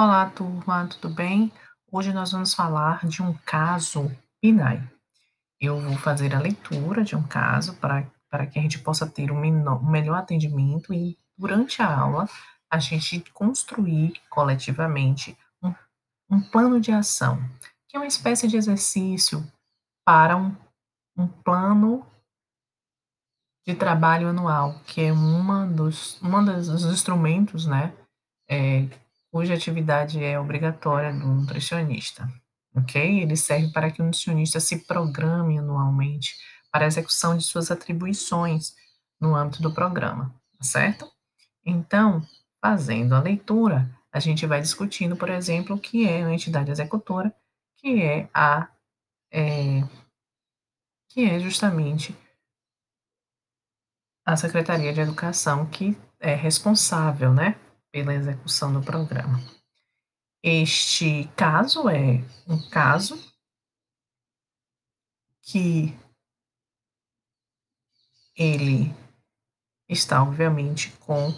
Olá, turma, tudo bem? Hoje nós vamos falar de um caso PNAE. Eu vou fazer a leitura de um caso para, para que a gente possa ter um, menor, um melhor atendimento e, durante a aula, a gente construir coletivamente um, um plano de ação, que é uma espécie de exercício para um, um plano de trabalho anual, que é uma dos, uma dos instrumentos, né, é, cuja atividade é obrigatória do nutricionista, ok? Ele serve para que o nutricionista se programe anualmente para a execução de suas atribuições no âmbito do programa, tá certo? Então, fazendo a leitura, a gente vai discutindo, por exemplo, o que é a entidade executora, que é a é, que é justamente a Secretaria de Educação que é responsável, né, pela execução do programa. Este caso é um caso que ele está, obviamente, com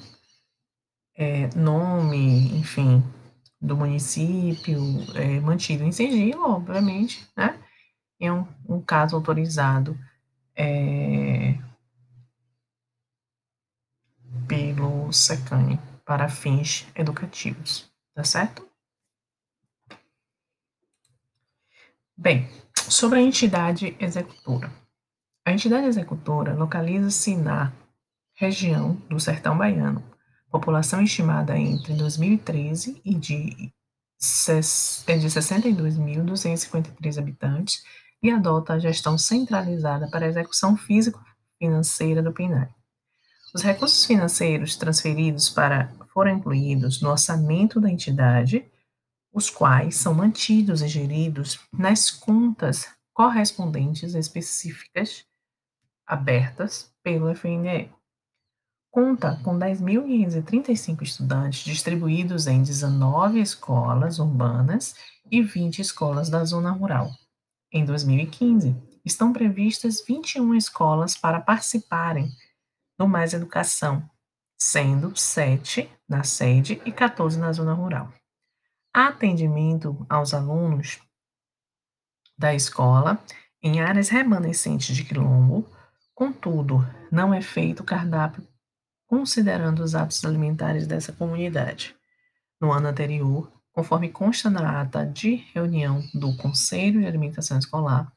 é, nome, enfim, do município, é, mantido em sigilo, obviamente, né? É um, um caso autorizado é, pelo SECANE para fins educativos, tá certo? Bem, sobre a entidade executora. A entidade executora localiza-se na região do Sertão Baiano, população estimada entre 2013 e de, é de 62.253 habitantes e adota a gestão centralizada para a execução físico-financeira do PNAE. Os recursos financeiros transferidos para foram incluídos no orçamento da entidade, os quais são mantidos e geridos nas contas correspondentes específicas abertas pelo FNE. Conta com 10.535 estudantes distribuídos em 19 escolas urbanas e 20 escolas da zona rural. Em 2015, estão previstas 21 escolas para participarem no Mais Educação, sendo 7 na sede e 14 na zona rural. Atendimento aos alunos da escola em áreas remanescentes de quilombo, contudo, não é feito cardápio considerando os hábitos alimentares dessa comunidade. No ano anterior, conforme consta na ata de reunião do Conselho de Alimentação Escolar,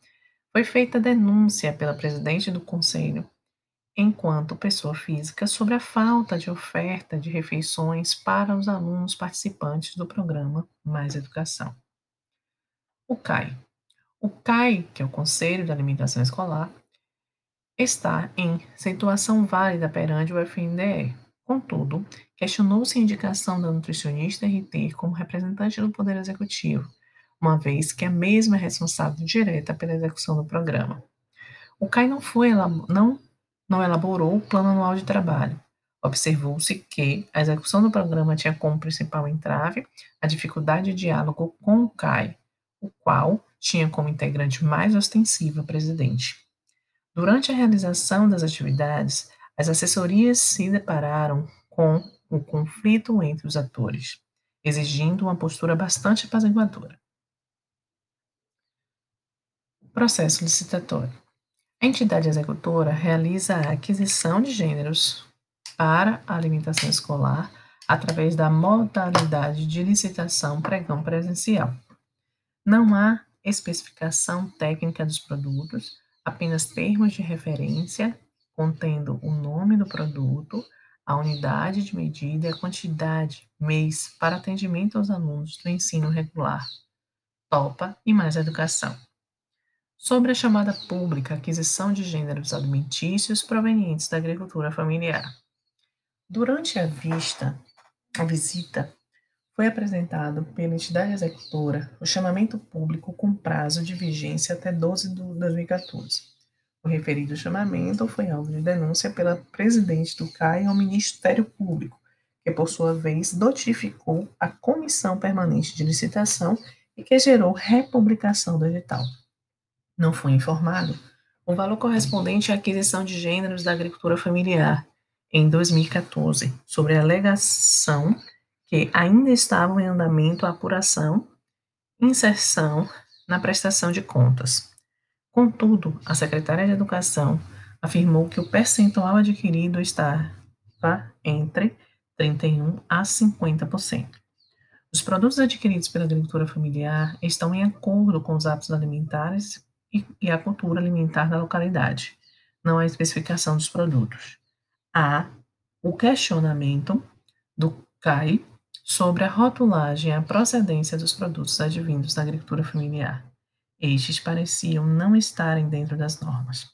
foi feita denúncia pela presidente do Conselho enquanto pessoa física, sobre a falta de oferta de refeições para os alunos participantes do programa Mais Educação. O CAI. O CAI, que é o Conselho de Alimentação Escolar, está em situação válida perante o FNDE. Contudo, questionou-se a indicação da nutricionista RT como representante do Poder Executivo, uma vez que a mesma é responsável direta pela execução do programa. O CAI não foi não não elaborou o plano anual de trabalho. Observou-se que a execução do programa tinha como principal entrave a dificuldade de diálogo com o CAI, o qual tinha como integrante mais ostensiva a presidente. Durante a realização das atividades, as assessorias se depararam com o conflito entre os atores, exigindo uma postura bastante apaziguadora. Processo licitatório. A entidade executora realiza a aquisição de gêneros para a alimentação escolar através da modalidade de licitação pregão presencial. Não há especificação técnica dos produtos, apenas termos de referência contendo o nome do produto, a unidade de medida e a quantidade mês para atendimento aos alunos do ensino regular, TOPA e mais educação sobre a chamada pública aquisição de gêneros alimentícios provenientes da agricultura familiar. Durante a vista, a visita, foi apresentado pela entidade executora o chamamento público com prazo de vigência até 12 de 2014. O referido chamamento foi alvo de denúncia pela presidente do CAI ao Ministério Público, que, por sua vez, notificou a Comissão Permanente de Licitação e que gerou republicação do edital não foi informado o valor correspondente à aquisição de gêneros da agricultura familiar em 2014, sobre a alegação que ainda estavam em andamento a apuração inserção na prestação de contas. Contudo, a secretária de Educação afirmou que o percentual adquirido estava entre 31% a 50%. Os produtos adquiridos pela agricultura familiar estão em acordo com os hábitos alimentares e, a cultura alimentar da localidade. Não há especificação dos produtos. Há o questionamento do CAI sobre a rotulagem e a procedência dos produtos advindos da agricultura familiar. Estes pareciam não estarem dentro das normas.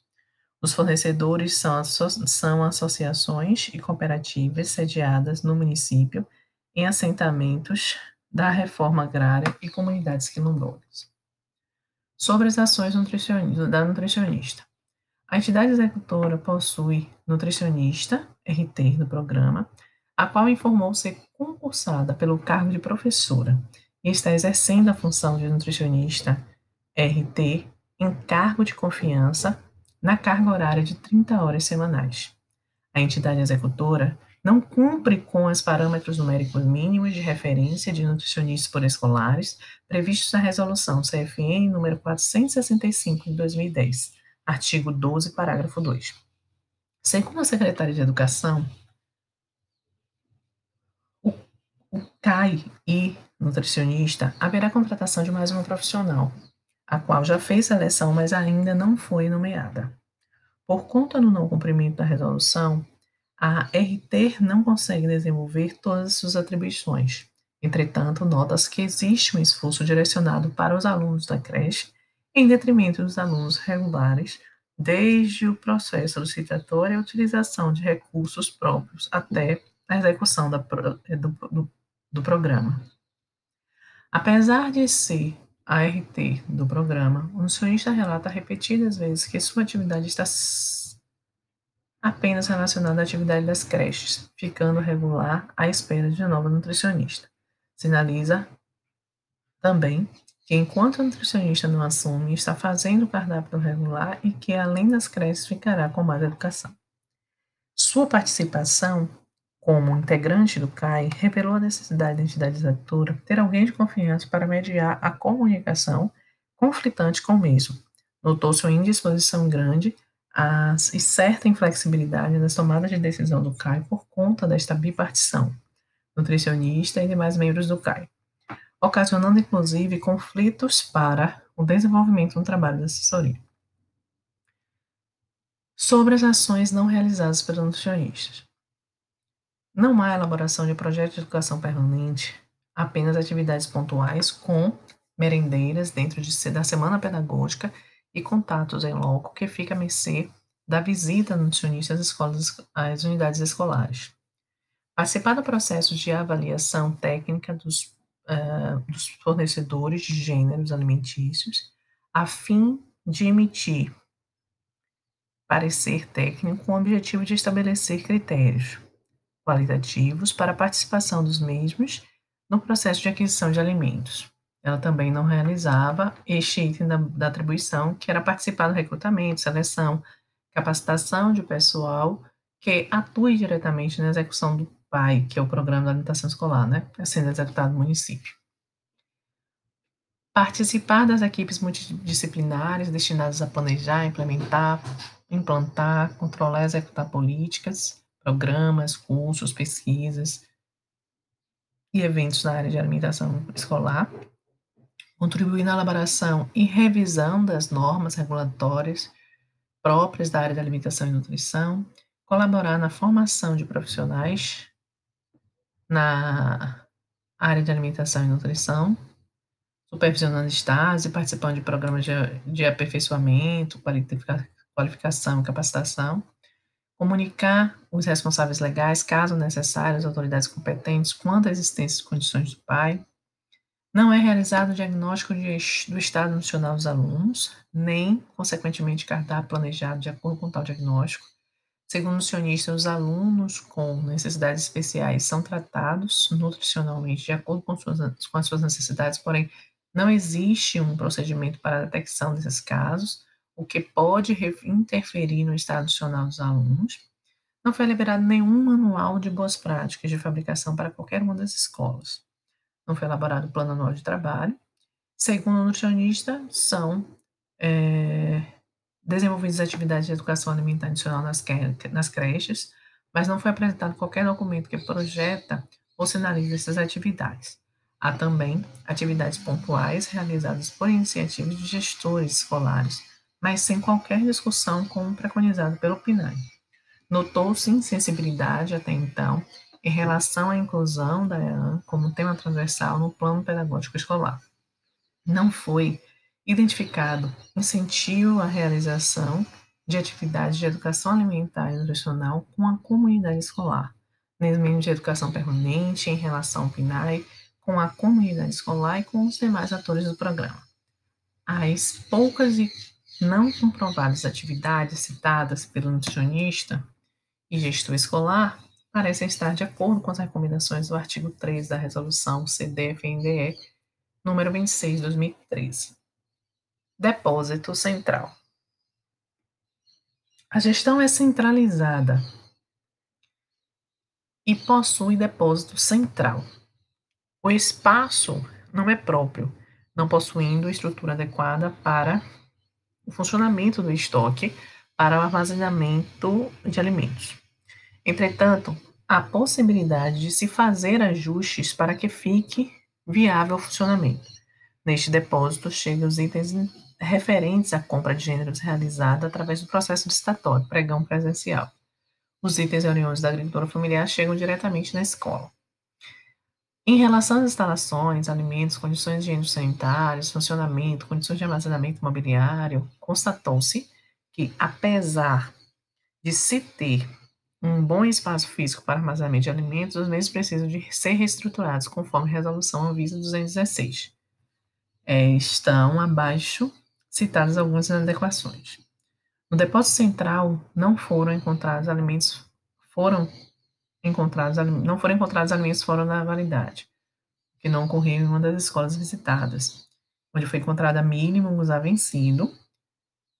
Os fornecedores são, asso são associações e cooperativas sediadas no município em assentamentos da reforma agrária e comunidades quilombolas. Sobre as ações da nutricionista. A entidade executora possui nutricionista, RT, do programa, a qual informou ser concursada pelo cargo de professora e está exercendo a função de nutricionista, RT, em cargo de confiança na carga horária de 30 horas semanais. A entidade executora não cumpre com os parâmetros numéricos mínimos de referência de nutricionistas por escolares previstos na resolução CFN número 465 de 2010, artigo 12, parágrafo 2. Segundo a secretária de Educação, o, o CAI e nutricionista haverá contratação de mais uma profissional, a qual já fez seleção, mas ainda não foi nomeada. Por conta do não cumprimento da resolução, a RT não consegue desenvolver todas as suas atribuições. Entretanto, nota-se que existe um esforço direcionado para os alunos da creche em detrimento dos alunos regulares, desde o processo licitatório e a utilização de recursos próprios até a execução da, do, do, do programa. Apesar de ser ART do programa, o nutricionista relata repetidas vezes que sua atividade está apenas relacionada à atividade das creches, ficando regular à espera de nova nutricionista. Sinaliza também que enquanto a nutricionista não assume, está fazendo o cardápio regular e que além das creches ficará com mais educação. Sua participação como integrante do CAI, revelou a necessidade da entidade executora ter alguém de confiança para mediar a comunicação conflitante com o mesmo. Notou-se uma indisposição grande e certa inflexibilidade nas tomadas de decisão do CAI por conta desta bipartição, nutricionista e demais membros do CAI, ocasionando inclusive conflitos para o desenvolvimento do trabalho da assessoria. Sobre as ações não realizadas pelos nutricionistas. Não há elaboração de projeto de educação permanente, apenas atividades pontuais com merendeiras dentro de, da semana pedagógica e contatos em loco que fica a mercê da visita nutricionista às escolas, às unidades escolares. Participar do processo de avaliação técnica dos, uh, dos fornecedores de gêneros alimentícios, a fim de emitir parecer técnico com o objetivo de estabelecer critérios qualitativos para a participação dos mesmos no processo de aquisição de alimentos. Ela também não realizava este item da, da atribuição, que era participar do recrutamento, seleção, capacitação de pessoal que atue diretamente na execução do PAI, que é o Programa de Alimentação Escolar, né, sendo executado no município. Participar das equipes multidisciplinares destinadas a planejar, implementar, implantar, controlar e executar políticas, programas, cursos, pesquisas e eventos na área de alimentação escolar, contribuir na elaboração e revisão das normas regulatórias próprias da área de alimentação e nutrição, colaborar na formação de profissionais na área de alimentação e nutrição, supervisionando estágios e participando de programas de, de aperfeiçoamento, qualificação e capacitação, comunicar os responsáveis legais, caso necessário, às autoridades competentes quanto à existência de condições do pai. Não é realizado o diagnóstico de, do estado nutricional dos alunos, nem, consequentemente, cardápio planejado de acordo com tal diagnóstico. Segundo o nutricionista, os alunos com necessidades especiais são tratados nutricionalmente de acordo com, suas, com as suas necessidades, porém, não existe um procedimento para a detecção desses casos o que pode interferir no estado nutricional dos alunos. Não foi liberado nenhum manual de boas práticas de fabricação para qualquer uma das escolas. Não foi elaborado plano anual de trabalho. Segundo o nutricionista, são é, desenvolvidas atividades de educação alimentar adicional nas, nas creches, mas não foi apresentado qualquer documento que projeta ou sinalize essas atividades. Há também atividades pontuais realizadas por iniciativas de gestores escolares, mas sem qualquer discussão como preconizado pelo PNAE. Notou-se insensibilidade até então em relação à inclusão da EAN como tema transversal no plano pedagógico escolar. Não foi identificado incentivo à realização de atividades de educação alimentar e nutricional com a comunidade escolar, nem mesmo de educação permanente em relação ao PNAE, com a comunidade escolar e com os demais atores do programa. As poucas e não comprovadas atividades citadas pelo nutricionista e gestor escolar parecem estar de acordo com as recomendações do artigo 3 da Resolução CDFNDE número 26 2013. Depósito Central. A gestão é centralizada e possui depósito central. O espaço não é próprio, não possuindo estrutura adequada para o funcionamento do estoque para o armazenamento de alimentos. Entretanto, há possibilidade de se fazer ajustes para que fique viável o funcionamento. Neste depósito chegam os itens referentes à compra de gêneros realizada através do processo licitatório, pregão presencial. Os itens oriundos da agricultura familiar chegam diretamente na escola. Em relação às instalações, alimentos, condições de higiene sanitários, funcionamento, condições de armazenamento imobiliário, constatou-se que, apesar de se ter um bom espaço físico para armazenamento de alimentos, os mesmos precisam de ser reestruturados conforme a Resolução Anvisa 216. É, estão abaixo citadas algumas inadequações. No depósito central não foram encontrados alimentos foram encontrados não foram encontrados alimentos fora da validade, que não ocorreu em uma das escolas visitadas, onde foi encontrada mínimo usar vencido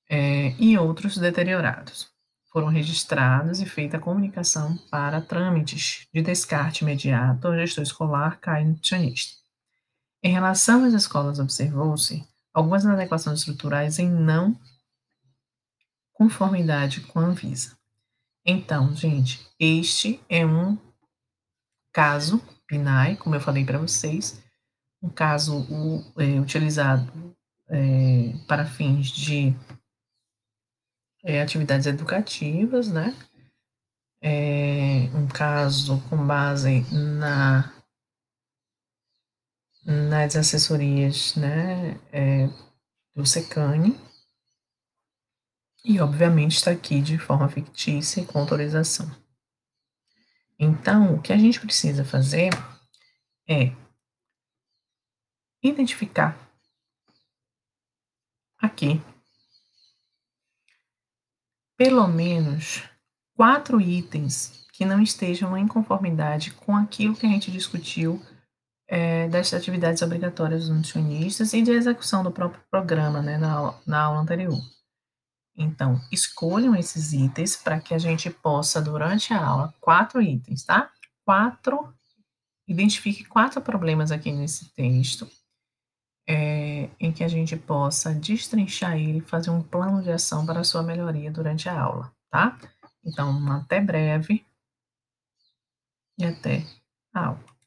é, e outros deteriorados foram registrados e feita a comunicação para trâmites de descarte imediato ao gestor escolar CAI nutricionista. Em relação às escolas, observou-se algumas inadequações estruturais em não conformidade com a Anvisa. Então, gente, este é um caso PNAE, como eu falei para vocês, um caso é, utilizado é, para fins de é, atividades educativas, né? É, um caso com base na nas assessorias, né, é, do Secane, e obviamente está aqui de forma fictícia e com autorização. Então, o que a gente precisa fazer é identificar aqui pelo menos quatro itens que não estejam em conformidade com aquilo que a gente discutiu é, das atividades obrigatórias dos nutricionistas e de execução do próprio programa né, na, na aula anterior. Então, escolham esses itens para que a gente possa, durante a aula, quatro itens, tá? Quatro, identifique quatro problemas aqui nesse texto é, em que a gente possa destrinchar ele e fazer um plano de ação para a sua melhoria durante a aula, tá? Então, até breve e até a aula.